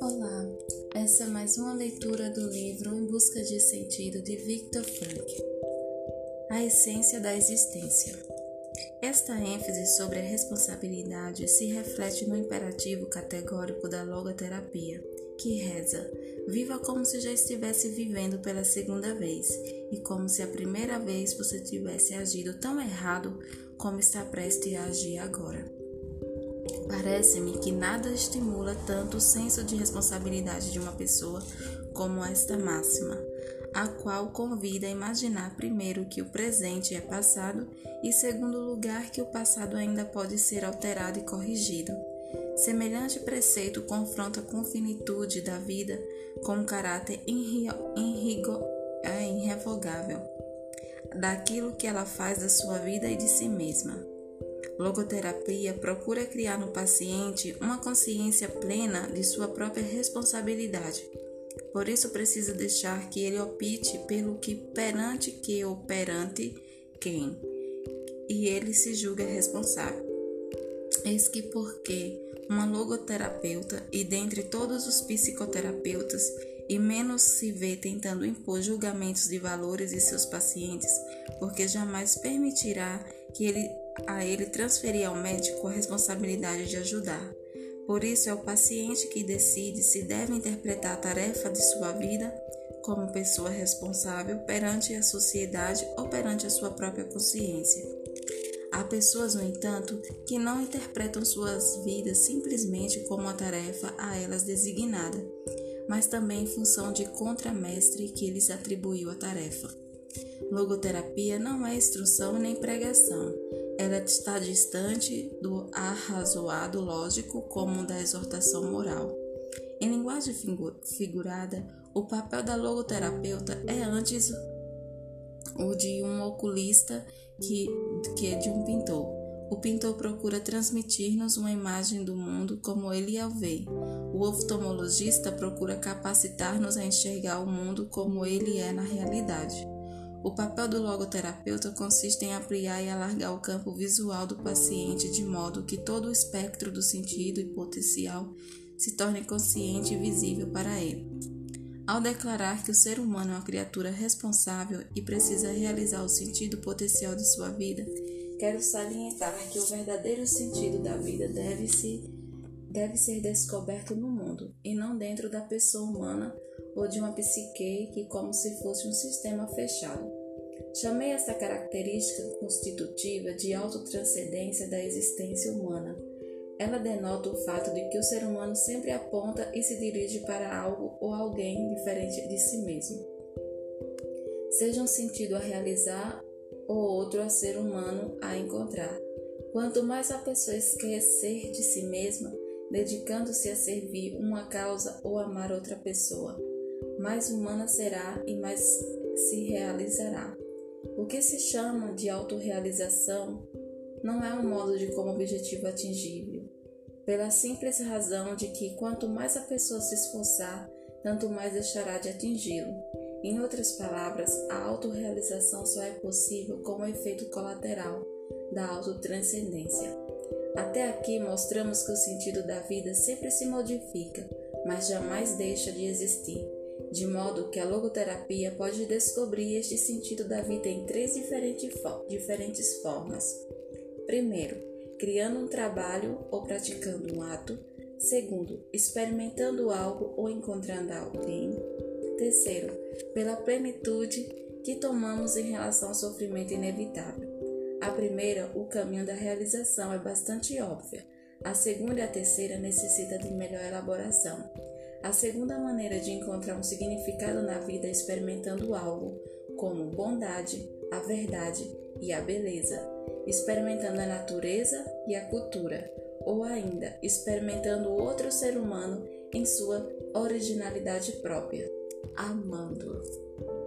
Olá, essa é mais uma leitura do livro Em Busca de Sentido de Viktor Frankl. A essência da existência. Esta ênfase sobre a responsabilidade se reflete no imperativo categórico da logoterapia, que reza: Viva como se já estivesse vivendo pela segunda vez e como se a primeira vez você tivesse agido tão errado como está prestes a agir agora. Parece-me que nada estimula tanto o senso de responsabilidade de uma pessoa como esta máxima, a qual convida a imaginar primeiro que o presente é passado e, segundo lugar, que o passado ainda pode ser alterado e corrigido. Semelhante preceito confronta com finitude da vida com um caráter é, irrevogável daquilo que ela faz da sua vida e de si mesma. Logoterapia procura criar no paciente uma consciência plena de sua própria responsabilidade. Por isso precisa deixar que ele opte pelo que perante que ou perante quem, e ele se julga responsável. Eis que porque uma logoterapeuta e dentre todos os psicoterapeutas e menos se vê tentando impor julgamentos de valores em seus pacientes, porque jamais permitirá que ele a ele transferir ao médico a responsabilidade de ajudar. Por isso é o paciente que decide se deve interpretar a tarefa de sua vida como pessoa responsável perante a sociedade ou perante a sua própria consciência. Há pessoas, no entanto, que não interpretam suas vidas simplesmente como uma tarefa a elas designada, mas também em função de contramestre que lhes atribuiu a tarefa. Logoterapia não é instrução nem pregação. Ela está distante do arrazoado lógico como da exortação moral. Em linguagem figurada, o papel da logoterapeuta é antes o de um oculista que, que é de um pintor. O pintor procura transmitir-nos uma imagem do mundo como ele a vê. O oftalmologista procura capacitar-nos a enxergar o mundo como ele é na realidade. O papel do logoterapeuta consiste em ampliar e alargar o campo visual do paciente de modo que todo o espectro do sentido e potencial se torne consciente e visível para ele. Ao declarar que o ser humano é uma criatura responsável e precisa realizar o sentido potencial de sua vida, quero salientar que o verdadeiro sentido da vida deve, -se, deve ser descoberto no mundo e não dentro da pessoa humana ou de uma psique que como se fosse um sistema fechado. Chamei esta característica constitutiva de autotranscendência da existência humana ela denota o fato de que o ser humano sempre aponta e se dirige para algo ou alguém diferente de si mesmo. Seja um sentido a realizar ou outro a ser humano a encontrar. Quanto mais a pessoa esquecer de si mesma, dedicando-se a servir uma causa ou amar outra pessoa, mais humana será e mais se realizará. O que se chama de autorrealização não é um modo de como objetivo atingível, pela simples razão de que quanto mais a pessoa se esforçar, tanto mais deixará de atingi-lo. Em outras palavras, a autorrealização só é possível como efeito colateral da autotranscendência. Até aqui mostramos que o sentido da vida sempre se modifica, mas jamais deixa de existir, de modo que a logoterapia pode descobrir este sentido da vida em três diferentes formas. Primeiro, criando um trabalho ou praticando um ato. Segundo, experimentando algo ou encontrando alguém. Terceiro, pela plenitude que tomamos em relação ao sofrimento inevitável. A primeira, o caminho da realização, é bastante óbvia. A segunda e a terceira necessita de melhor elaboração. A segunda maneira de encontrar um significado na vida é experimentando algo, como bondade, a verdade e a beleza, experimentando a natureza e a cultura, ou ainda experimentando outro ser humano em sua originalidade própria, amando-o.